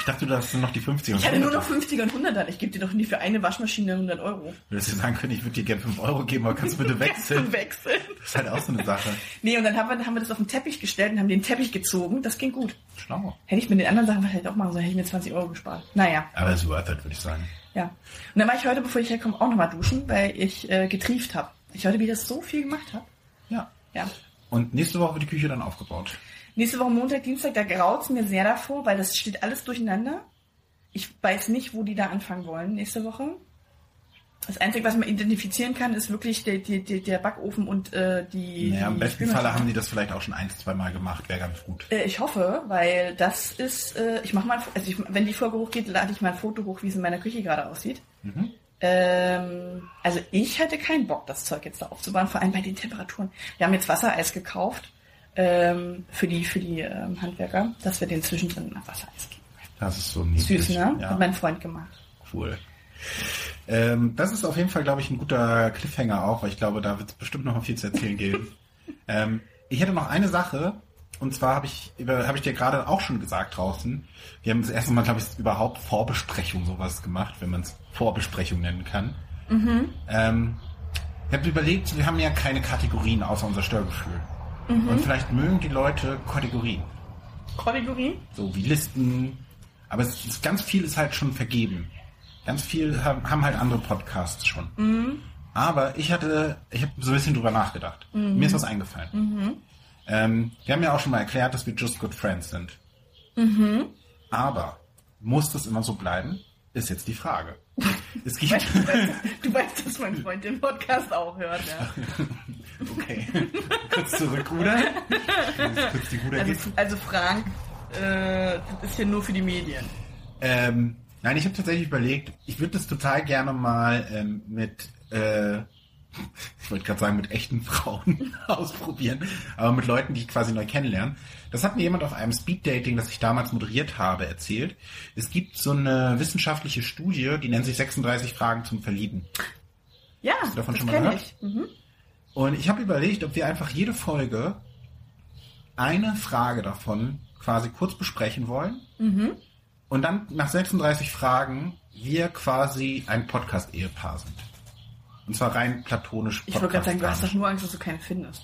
Ich dachte, das sind noch die 50 und Ich hatte nur 100. noch 50 und 100 dann. Ich gebe dir doch nicht für eine Waschmaschine 100 Euro. Du hättest dir sagen können, ich würde dir gerne 5 Euro geben, aber kannst du bitte [laughs] wechseln? Zum Wechseln. Das ist halt auch so eine Sache. Nee, und dann haben wir, haben wir das auf den Teppich gestellt und haben den Teppich gezogen. Das ging gut. Schlau. Hätte ich mit den anderen Sachen vielleicht auch machen sollen, hätte ich mir 20 Euro gespart. Naja, Aber es ist worth it, würde ich sagen. ja. Und dann war ich heute, bevor ich herkomme, auch nochmal duschen, weil ich äh, getrieft habe. Ich heute wieder so viel gemacht habe. Ja. Ja. Und nächste Woche wird die Küche dann aufgebaut. Nächste Woche Montag, Dienstag, da graut's mir sehr davor, weil das steht alles durcheinander. Ich weiß nicht, wo die da anfangen wollen nächste Woche. Das Einzige, was man identifizieren kann, ist wirklich der, der, der Backofen und äh, die. Naja, im besten. Falle haben die das vielleicht auch schon ein, zwei Mal gemacht. Wäre ganz gut. Äh, Ich hoffe, weil das ist, äh, ich mache mal, also ich, wenn die Folge hochgeht, lade ich mal ein Foto hoch, wie es in meiner Küche gerade aussieht. Mhm. Ähm, also ich hätte keinen Bock, das Zeug jetzt da aufzubauen, vor allem bei den Temperaturen. Wir haben jetzt Wassereis gekauft ähm, für die für die ähm, Handwerker, dass wir den zwischendrin nach Wassereis geben. Das ist so niedlich. Süß, ne? Ja. Hat mein Freund gemacht. Cool. Ähm, das ist auf jeden Fall, glaube ich, ein guter Cliffhanger auch, weil ich glaube, da wird es bestimmt noch viel zu erzählen geben. [laughs] ähm, ich hätte noch eine Sache, und zwar habe ich, habe ich dir gerade auch schon gesagt draußen. Wir haben das erste Mal, glaube ich, überhaupt Vorbesprechung sowas gemacht, wenn man es Vorbesprechung nennen kann. Ähm, ich habe überlegt, wir haben ja keine Kategorien außer unser Störgefühl. Und vielleicht mögen die Leute Kategorien Kategorie? so wie Listen. Aber es ist, ganz viel ist halt schon vergeben. Ganz viel haben, haben halt andere Podcasts schon. Aber ich hatte, ich habe so ein bisschen drüber nachgedacht. Mir ist was eingefallen. Ähm, wir haben ja auch schon mal erklärt, dass wir Just Good Friends sind. Aber muss das immer so bleiben? Ist jetzt die Frage. Es gibt, Du weißt, du weißt, dass mein Freund den Podcast auch hört, ja. [laughs] okay, kurz die Ruder Also, also Frank, äh, das ist hier nur für die Medien. Ähm, nein, ich habe tatsächlich überlegt, ich würde das total gerne mal ähm, mit äh, ich wollte gerade sagen, mit echten Frauen [laughs] ausprobieren, aber mit Leuten, die ich quasi neu kennenlernen. Das hat mir jemand auf einem Speeddating, das ich damals moderiert habe, erzählt. Es gibt so eine wissenschaftliche Studie, die nennt sich 36 Fragen zum Verlieben. Ja, Hast du davon das schon mal kenn gehört? ich. Mhm. Und ich habe überlegt, ob wir einfach jede Folge eine Frage davon quasi kurz besprechen wollen. Mhm. Und dann nach 36 Fragen wir quasi ein Podcast-Ehepaar sind. Und zwar rein platonisch. Ich wollte gerade sagen, du hast doch nur Angst, dass du keine findest.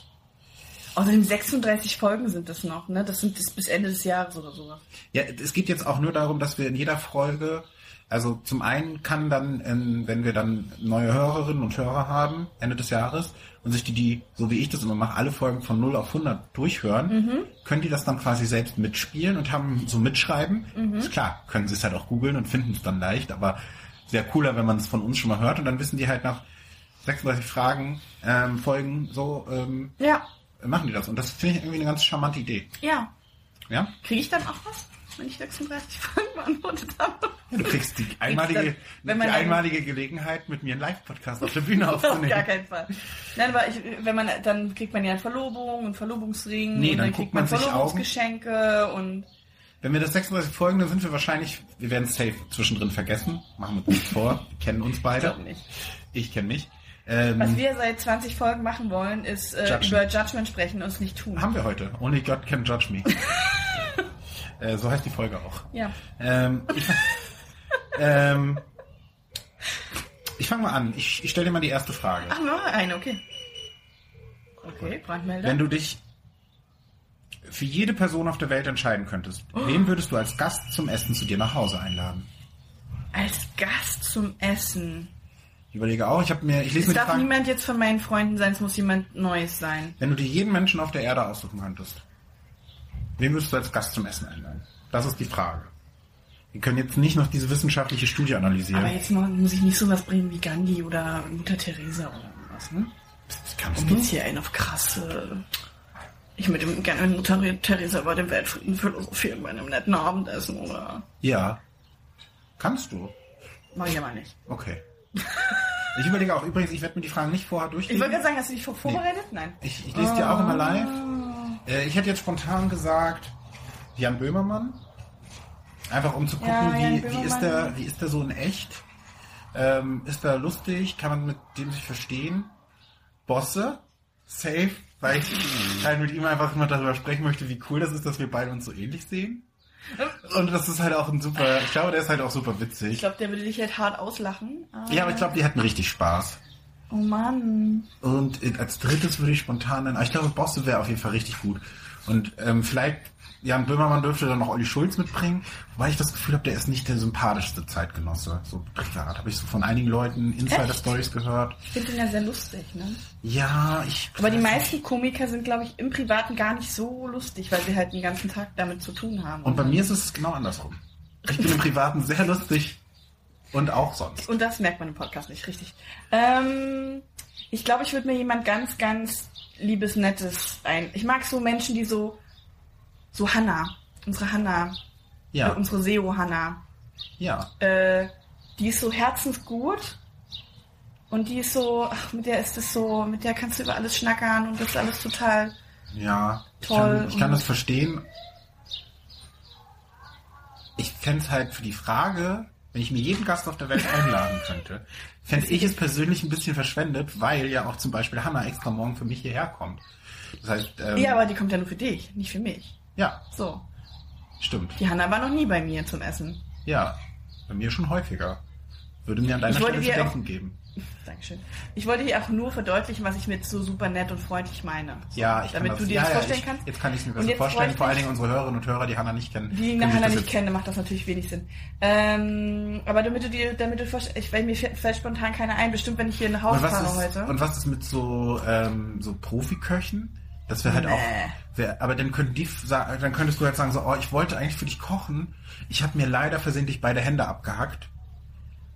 Außerdem 36 Folgen sind das noch, ne? Das sind das bis Ende des Jahres oder sowas. Ja, es geht jetzt auch nur darum, dass wir in jeder Folge, also zum einen kann dann, ähm, wenn wir dann neue Hörerinnen und Hörer haben, Ende des Jahres, und sich die, die, so wie ich das immer mache, alle Folgen von 0 auf 100 durchhören, können die das dann quasi selbst mitspielen und haben so mitschreiben. Ist klar, können sie es halt auch googeln und finden es dann leicht, aber sehr cooler, wenn man es von uns schon mal hört und dann wissen die halt nach 36 Fragen, ähm, Folgen, so, ähm, Ja, machen die das. Und das finde ich irgendwie eine ganz charmante Idee. ja. Ja? Kriege ich dann auch was, wenn ich 36 Fragen beantwortet habe? Ja, du kriegst die einmalige, dann- die einmalige Gelegenheit, mit mir einen Live-Podcast auf der [laughs] Bühne Auf gar aufzunehmen. keinen Fall. Nein, aber ich, wenn man, dann kriegt man ja eine Verlobung und Verlobungsring Nee, und dann dann, kriegt man man sich Verlobungsgeschenke und Wenn wir das 36 Folgen, dann sind wir wahrscheinlich, wir werden es safe zwischendrin vergessen. Machen wir uns vor. Kennen uns ich beide. glaube nicht. Ich kenne mich. Ähm, Was wir seit 20 Folgen machen wollen, ist äh, Judgen. über Judgment sprechen und es nicht tun. haben wir heute. Only God can judge me. [laughs] äh, so heißt die Folge auch. Ja. Ähm, ich ähm, ich fange mal an. Ich, ich stelle dir mal die erste Frage. Ach, nur eine, okay. Okay, Brandmelder. Wenn du dich für jede Person auf der Welt entscheiden könntest, wen würdest du als Gast zum Essen zu dir nach Hause einladen? Als Gast zum Essen. Ich überlege auch, ich habe mir, ich lese Es mir die darf Fragen, niemand jetzt von meinen Freunden sein, es muss jemand Neues sein. wenn du dir jeden Menschen auf der Erde aussuchen könntest, wen würdest du als Gast zum Essen einladen? Das ist die Frage. Wir können jetzt nicht noch diese wissenschaftliche Studie analysieren. Aber jetzt noch, muss ich nicht sowas bringen wie Gandhi oder Mutter Teresa oder was, ne? das kannst du. jetzt hier einen auf krasse. Ich würde gerne mit Mutter Teresa über den Weltfrieden philosophieren bei einem netten Abendessen oder. Ja. Kannst du. Mach ich aber nicht. Okay. [laughs] Ich überlege auch, übrigens, ich werde mir die Fragen nicht vorher Ich durchlesen. wollte gerade sagen, hast du dich vor- vorbereitet? Nein. Ich, ich lese dir auch immer live. Äh, ich hätte jetzt spontan gesagt, Jan Böhmermann. Einfach um zu gucken, Ja, wie, wie, ist der, wie ist der so in echt? Ähm, ist er lustig? Kann man mit dem sich verstehen? Bosse? Safe? Weil ich [laughs] halt mit ihm einfach immer darüber sprechen möchte, wie cool das ist, dass wir beide uns so ähnlich sehen. Und das ist halt auch ein super, ich glaube, der ist halt auch super Ich witzig. glaube, der würde dich halt hart auslachen. Ja, aber ich glaube, die hatten richtig Spaß. Oh Mann. Und äh, als drittes würde ich spontan aber ich glaube, Bosse wäre auf jeden Fall richtig gut. Und ähm, vielleicht, Jan Böhmermann dürfte dann noch Olli Schulz mitbringen, wobei ich das Gefühl habe, der ist nicht der sympathischste Zeitgenosse. So privat habe ich so von einigen Leuten Insider-Stories gehört. Ich finde den ja sehr lustig, ne? Ja, ich... Aber die meisten Komiker sind, glaube ich, im Privaten gar nicht so lustig, weil sie halt den ganzen Tag damit zu tun haben. Und bei mir ist es genau andersrum. Ich bin im Privaten sehr lustig und auch sonst. Und das merkt man im Podcast nicht, richtig. Ähm, ich glaube, ich würde mir jemand ganz, ganz liebes, nettes ein. Ich mag so Menschen, die so, so Hanna, unsere Hanna, äh, Ja, unsere SEO Hanna, ja. äh, die ist so herzensgut und die ist so, ach, mit der ist es so, mit der kannst du über alles schnackern und das ist alles total. Ja, ich Toll kann, ich kann das verstehen. Ich fände halt für die Frage, wenn ich mir jeden Gast auf der Welt einladen könnte, [laughs] fände ich es persönlich ein bisschen verschwendet, weil ja auch zum Beispiel Hanna extra morgen für mich hierher kommt. Das heißt, ähm, Ja, aber die kommt ja nur für dich, nicht für mich. Ja, So. stimmt. Die Hanna war noch nie bei mir zum Essen. Ja, bei mir schon häufiger. Würde mir an deiner Stelle zu auch- denken geben. Dankeschön. Ich wollte dir auch nur verdeutlichen, was ich mit so super nett und freundlich meine. So, Ja, ich damit kann du das, dir ja, das ja, vorstellen ich, kannst. Jetzt kann ich es mir besser vorstellen, vor allen Dingen unsere Hörerinnen und Hörer, die Hanna nicht kennen. Die Hanna nicht jetzt- kenne, macht das natürlich wenig Sinn. Ähm, aber damit du dir, damit du ich, weil mir fällt, spontan keiner ein, bestimmt wenn ich hier nach Hause was, fahre ist, heute. und was ist mit so, ähm, so Profiköchen? Das wäre halt Nee. auch. Wär, aber dann könnten die dann könntest du halt sagen, so, oh, ich wollte eigentlich für dich kochen. Ich habe mir leider versehentlich beide Hände abgehackt.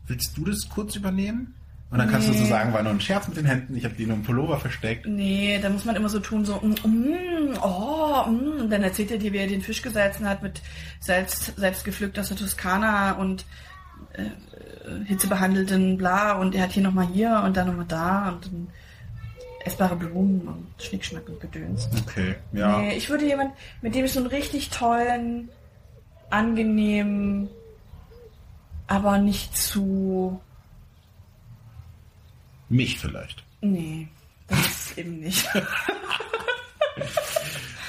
Willst du das kurz übernehmen? Und dann kannst du so Nee. sagen, war nur ein Scherz mit den Händen, ich habe die nur im Pullover versteckt. Nee, da muss man immer so tun, so, mm, mm, oh, mm. Und dann erzählt er dir, wie er den Fisch gesalzen hat mit Salz, selbst gepflückt aus der Toskana und äh, hitzebehandelten bla und er hat hier nochmal hier und dann nochmal da und dann essbare Blumen und Schnickschnack und Gedöns. Okay, ja. Nee, ich würde jemand, mit dem ich so einen richtig tollen, angenehmen, aber nicht zu. Mich vielleicht. Nee, das ist eben nicht. [laughs]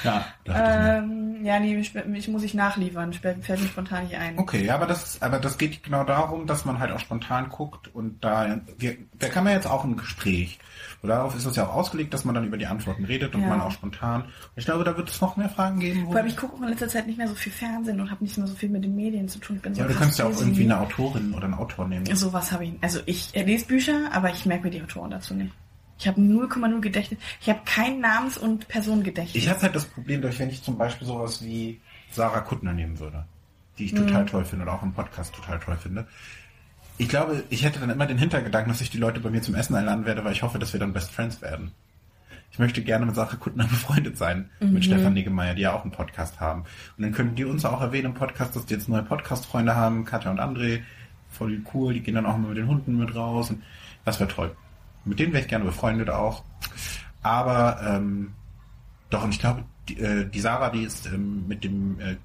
Ja, ähm, ja, nee, ich, ich muss ich nachliefern. Fällt mir spontan nicht ein. Okay, ja, aber das, aber das geht genau darum, dass man halt auch spontan guckt und da, wir, da kann man jetzt auch ein Gespräch. Und darauf ist es ja auch ausgelegt, dass man dann über die Antworten redet und Ja. man auch spontan. Ich glaube, da wird es noch mehr Fragen geben. Allem, ich gucke in letzter Zeit nicht mehr so viel Fernsehen und habe nicht mehr so viel mit den Medien zu tun. Ich bin so ja, du kannst ja auch irgendwie eine Autorin oder einen Autor nehmen. Sowas habe ich. Also ich lese Bücher, aber ich merke mir die Autoren dazu nicht. Ich habe 0,0 Gedächtnis. Ich habe kein Namens- und Personengedächtnis. Ich habe halt das Problem, dass wenn ich zum Beispiel sowas wie Sarah Kuttner nehmen würde, die ich Mhm. total toll finde oder auch im Podcast total toll finde. Ich glaube, ich hätte dann immer den Hintergedanken, dass ich die Leute bei mir zum Essen einladen werde, weil ich hoffe, dass wir dann Best Friends werden. Ich möchte gerne mit Sarah Kuttner [laughs] befreundet sein, Mhm. mit Stefan Niggemeier, die ja auch einen Podcast haben. Und dann könnten die uns auch erwähnen im Podcast, dass die jetzt neue Podcast-Freunde haben, Katja und André. Voll cool, die gehen dann auch immer mit den Hunden mit raus. Und das wäre toll. Mit denen wäre ich gerne befreundet auch. Aber ähm, doch, und ich glaube, die, äh, die Sarah, die ist ähm, mit dem, äh,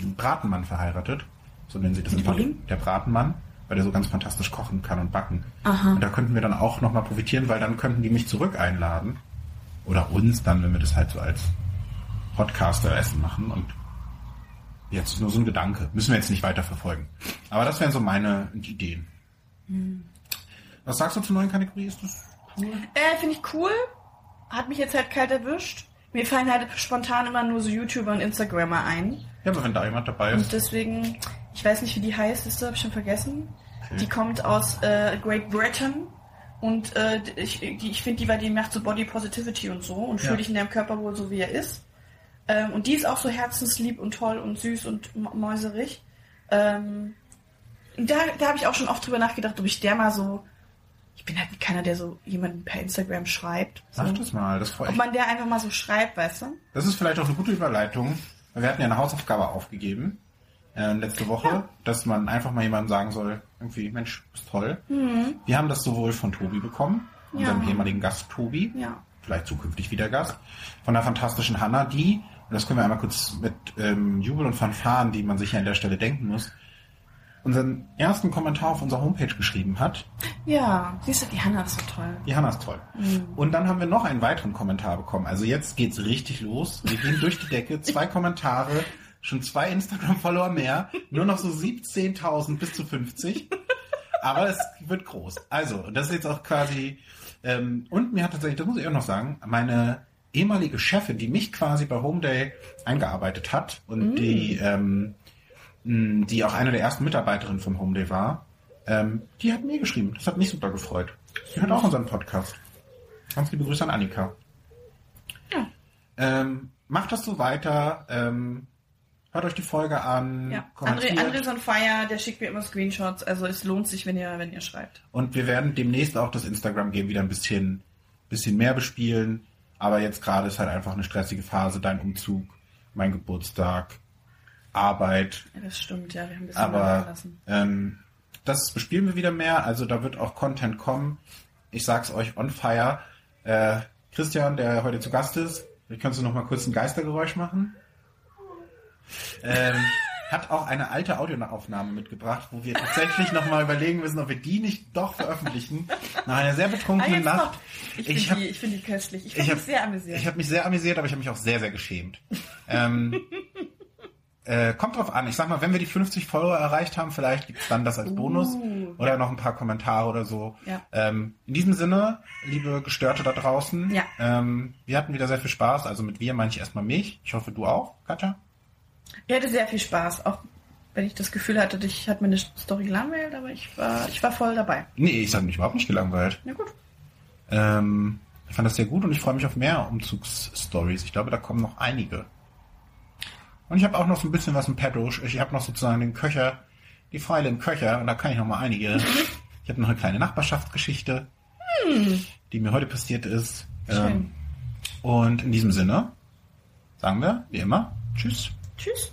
dem Bratenmann verheiratet. So nennen sie das im Mit Pod- wem? Der Bratenmann, weil der so ganz fantastisch kochen kann und backen. Aha. Und da könnten wir dann auch nochmal profitieren, weil dann könnten die mich zurück einladen. Oder uns dann, wenn wir das halt so als Podcaster-Essen machen. Und jetzt ist nur so ein Gedanke. Müssen wir jetzt nicht weiter verfolgen. Aber das wären so meine Ideen. Hm. Was sagst du zur neuen Kategorie? Ist das cool? Äh, finde ich cool. Hat mich jetzt halt kalt erwischt. Mir fallen halt spontan immer nur so YouTuber und Instagrammer ein. Ja, aber wenn da jemand dabei Und ist. deswegen, ich weiß nicht, wie die heißt, ist habe ich schon vergessen. Die kommt aus äh, Great Britain. Und äh, ich, ich finde, die, weil die macht so Body Positivity und so und Ja. fühlt dich in deinem Körper wohl so, wie er ist. Ähm, und die ist auch so herzenslieb und toll und süß und mäuserig. Ähm, da da habe ich auch schon oft drüber nachgedacht, ob ich der mal so. Ich bin halt keiner, der so jemanden per Instagram schreibt. So. Sag das mal, das freut Ob mich. man der einfach mal so schreibt, weißt du? Das ist vielleicht auch eine gute Überleitung. Wir hatten ja eine Hausaufgabe aufgegeben äh, letzte Woche, dass man einfach mal jemandem sagen soll, irgendwie, Mensch, bist toll. Wir haben das sowohl von Tobi bekommen, unserem Mhm. Ja. ehemaligen Gast Tobi, Ja. vielleicht zukünftig wieder Gast, von der fantastischen Hanna, die, und das können wir einmal kurz mit ähm, Jubel und Fanfaren, die man sich ja an der Stelle denken muss, unseren ersten Kommentar auf unserer Homepage geschrieben hat. Ja, siehst du, die Hanna ist so toll. Die Hanna ist toll. Und dann haben wir noch einen weiteren Kommentar bekommen. Also jetzt geht's richtig los. Wir gehen durch die Decke. Zwei [laughs] Kommentare, schon zwei Instagram-Follower mehr. Nur noch so 17.000 bis zu 50. Aber es wird groß. Also, das ist jetzt auch quasi... Ähm, und mir hat tatsächlich, das muss ich auch noch sagen, meine ehemalige Chefin, die mich quasi bei Home Day eingearbeitet hat und die, ähm, die auch eine der ersten Mitarbeiterinnen vom Home Day war, ähm, die hat mir geschrieben. Das hat mich super gefreut. Die hört auch unseren Podcast. Ganz liebe Grüße an Annika. Ja. Ähm, macht das so weiter. Ähm, hört euch die Folge an. Ja. André. André ist on fire, der schickt mir immer Screenshots, also es lohnt sich, wenn ihr, wenn ihr schreibt. Und wir werden demnächst auch das Instagram-Game wieder ein bisschen, bisschen mehr bespielen. Aber jetzt gerade ist halt einfach eine stressige Phase. Dein Umzug, mein Geburtstag, Arbeit. Ja, das stimmt, ja, wir haben ein bisschen Aber ähm, das bespielen wir wieder mehr. Also da wird auch Content kommen. Ich sag's euch on fire. Äh, Christian, der heute zu Gast ist, vielleicht kannst du noch mal kurz ein Geistergeräusch machen. Ähm, hat auch eine alte Audioaufnahme mitgebracht, wo wir tatsächlich noch mal überlegen müssen, ob wir die nicht doch veröffentlichen. Nach einer sehr Ah, betrunkenen jetzt Nacht. Ich Ich finde die, find die köstlich. Ich Ich finde hab- mich sehr amüsiert. Ich habe mich sehr amüsiert, aber ich habe mich auch sehr, sehr geschämt. Ähm, [laughs] äh, kommt drauf an. Ich sag mal, wenn wir die 50 Follower erreicht haben, vielleicht gibt's dann das als Bonus Uh. oder noch ein paar Kommentare oder so. Ja. Ähm, in diesem Sinne, liebe Gestörte da draußen, Ja. ähm, wir hatten wieder sehr viel Spaß. Also mit wir meine ich erstmal mich. Ich hoffe, du auch, Katja. Ich hatte sehr viel Spaß, auch wenn ich das Gefühl hatte, ich hat mir eine Story gelangweilt, aber ich war, ich war voll dabei. Nee, ich habe mich überhaupt nicht gelangweilt. Na gut. Ähm, ich fand das sehr gut und ich freue mich auf mehr Umzugsstories. Ich glaube, da kommen noch einige. Und ich habe auch noch so ein bisschen was im Petto. Ich habe noch sozusagen den Köcher, die Pfeile im Köcher und da kann ich noch mal einige. Ich habe noch eine kleine Nachbarschaftsgeschichte, die mir heute passiert ist. Schön. Ähm, und in diesem Sinne sagen wir, wie immer, tschüss. Tschüss.